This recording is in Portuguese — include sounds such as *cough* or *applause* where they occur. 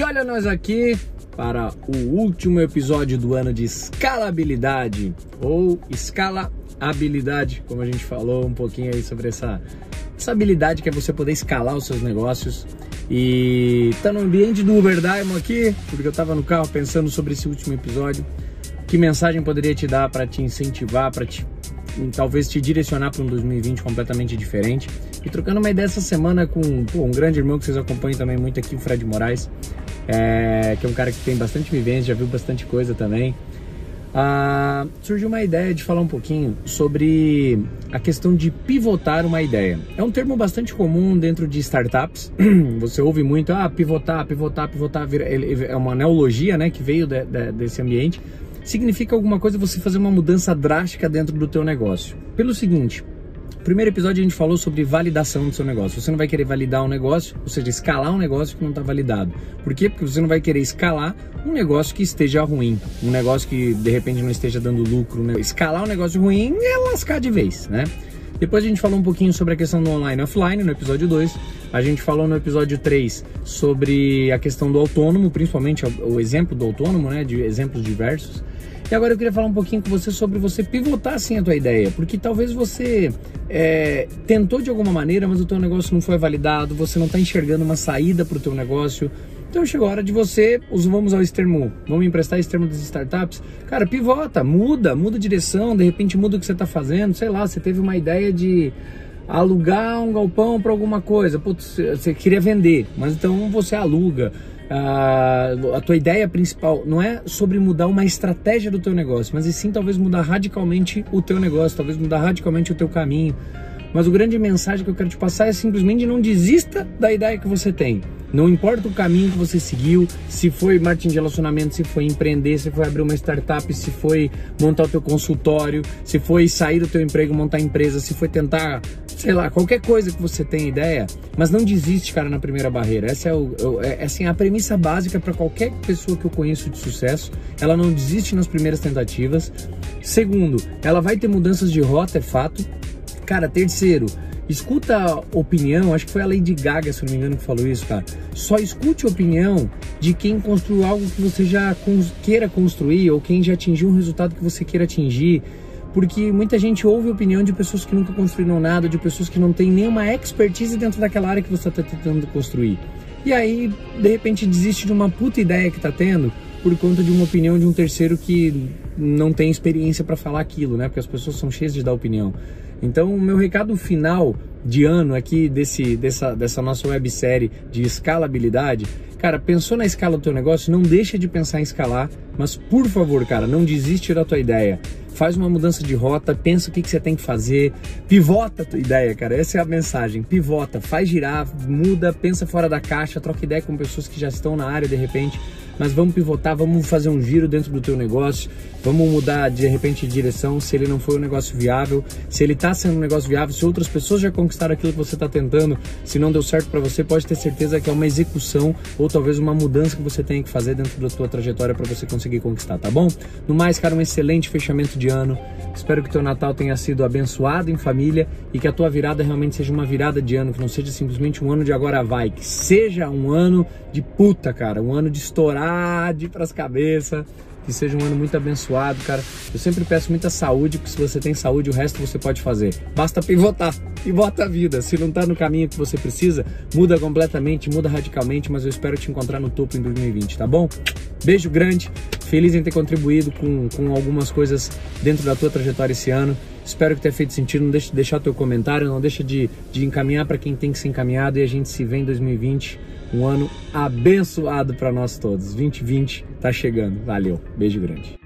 Olha nós aqui para o último episódio do ano de escalabilidade ou escalabilidade, como a gente falou um pouquinho aí sobre essa, essa habilidade que é você poder escalar os seus negócios. E tá no ambiente do Uber Diamond aqui, porque eu tava no carro pensando sobre esse último episódio. Que mensagem poderia te dar para te incentivar, para te talvez te direcionar para um 2020 completamente diferente. E trocando uma ideia essa semana com pô, um grande irmão que vocês acompanham também muito aqui, o Fred Moraes, é, que é um cara que tem bastante vivência, já viu bastante coisa também. Ah, surgiu uma ideia de falar um pouquinho sobre a questão de pivotar uma ideia. É um termo bastante comum dentro de startups. *clears throat* Você ouve muito, ah, pivotar, pivotar, pivotar. É uma neologia né, que veio de, de, desse ambiente significa alguma coisa você fazer uma mudança drástica dentro do teu negócio. Pelo seguinte, primeiro episódio a gente falou sobre validação do seu negócio. Você não vai querer validar um negócio, ou seja, escalar um negócio que não está validado. Por quê? Porque você não vai querer escalar um negócio que esteja ruim, um negócio que de repente não esteja dando lucro. Né? Escalar um negócio ruim é lascar de vez, né? Depois a gente falou um pouquinho sobre a questão do online e offline no episódio 2. A gente falou no episódio 3 sobre a questão do autônomo, principalmente o exemplo do autônomo, né? De exemplos diversos. E agora eu queria falar um pouquinho com você sobre você pivotar assim a tua ideia, porque talvez você é, tentou de alguma maneira, mas o teu negócio não foi validado, você não está enxergando uma saída para o teu negócio. Então chegou a hora de você, vamos ao extremo, vamos emprestar esse termo das startups. Cara, pivota, muda, muda a direção, de repente muda o que você está fazendo, sei lá, você teve uma ideia de alugar um galpão para alguma coisa, Putz, você queria vender, mas então você aluga a, a tua ideia principal não é sobre mudar uma estratégia do teu negócio, mas e sim talvez mudar radicalmente o teu negócio, talvez mudar radicalmente o teu caminho. Mas o grande mensagem que eu quero te passar é simplesmente não desista da ideia que você tem. Não importa o caminho que você seguiu, se foi marketing de relacionamento, se foi empreender, se foi abrir uma startup, se foi montar o teu consultório, se foi sair do teu emprego, montar empresa, se foi tentar, sei lá, qualquer coisa que você tenha ideia, mas não desiste, cara, na primeira barreira. Essa é, o, é, é assim, a premissa básica para qualquer pessoa que eu conheço de sucesso. Ela não desiste nas primeiras tentativas. Segundo, ela vai ter mudanças de rota, é fato. Cara, terceiro, escuta opinião, acho que foi a Lady Gaga, se não me engano, que falou isso, cara. Só escute opinião de quem construiu algo que você já queira construir ou quem já atingiu um resultado que você queira atingir. Porque muita gente ouve opinião de pessoas que nunca construíram nada, de pessoas que não têm nenhuma expertise dentro daquela área que você está tentando construir. E aí, de repente, desiste de uma puta ideia que está tendo por conta de uma opinião de um terceiro que não tem experiência para falar aquilo, né? Porque as pessoas são cheias de dar opinião. Então, o meu recado final de ano aqui desse, dessa, dessa nossa websérie de escalabilidade, cara, pensou na escala do teu negócio, não deixa de pensar em escalar, mas por favor, cara, não desiste da tua ideia. Faz uma mudança de rota, pensa o que, que você tem que fazer, pivota a tua ideia, cara. Essa é a mensagem. Pivota, faz girar, muda, pensa fora da caixa, troca ideia com pessoas que já estão na área de repente mas vamos pivotar, vamos fazer um giro dentro do teu negócio, vamos mudar de repente de direção se ele não foi um negócio viável, se ele está sendo um negócio viável, se outras pessoas já conquistaram aquilo que você está tentando, se não deu certo para você, pode ter certeza que é uma execução ou talvez uma mudança que você tenha que fazer dentro da tua trajetória para você conseguir conquistar, tá bom? No mais, cara, um excelente fechamento de ano. Espero que teu Natal tenha sido abençoado em família e que a tua virada realmente seja uma virada de ano, que não seja simplesmente um ano de agora vai, que seja um ano de puta, cara, um ano de estourar de pras cabeças, que seja um ano muito abençoado, cara. Eu sempre peço muita saúde, porque se você tem saúde, o resto você pode fazer. Basta pivotar, pivota a vida. Se não tá no caminho que você precisa, muda completamente, muda radicalmente, mas eu espero te encontrar no topo em 2020, tá bom? Beijo grande, feliz em ter contribuído com, com algumas coisas dentro da tua trajetória esse ano. Espero que tenha feito sentido. Não deixe de deixar teu comentário, não deixa de, de encaminhar para quem tem que ser encaminhado e a gente se vê em 2020. Um ano abençoado para nós todos. 2020 tá chegando. Valeu. Beijo grande.